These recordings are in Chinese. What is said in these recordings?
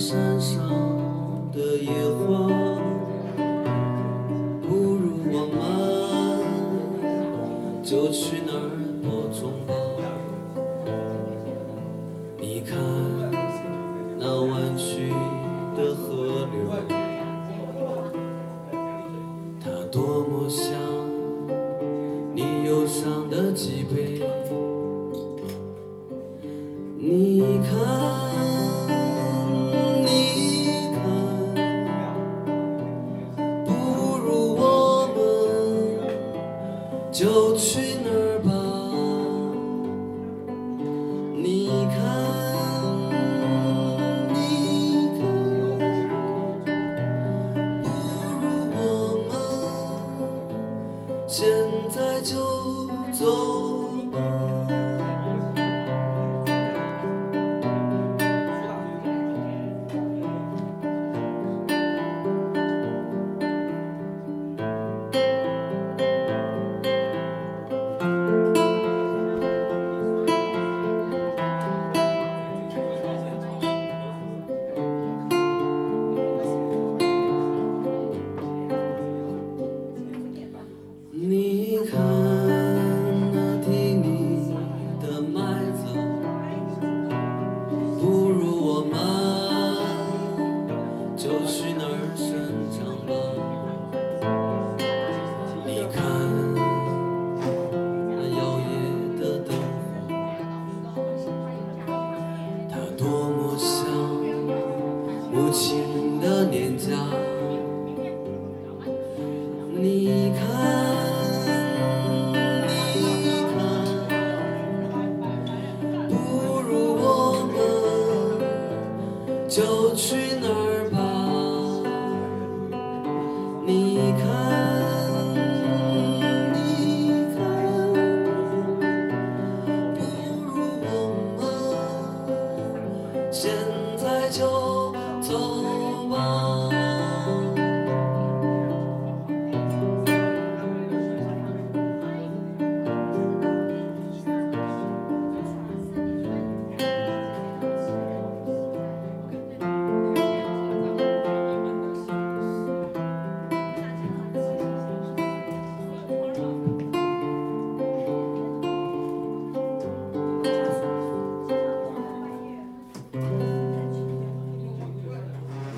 山上的野花，不如我们就去那儿播种吧。你看那弯曲的河流，它多么像你忧伤的脊背。就去那儿吧。你看，你看，不如我们现在就走。母亲的脸颊。你看，你看，不如我们就去那儿吧。你看，你看，不如我们现在就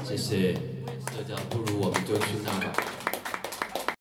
谢谢，这叫不如我们就去那吧。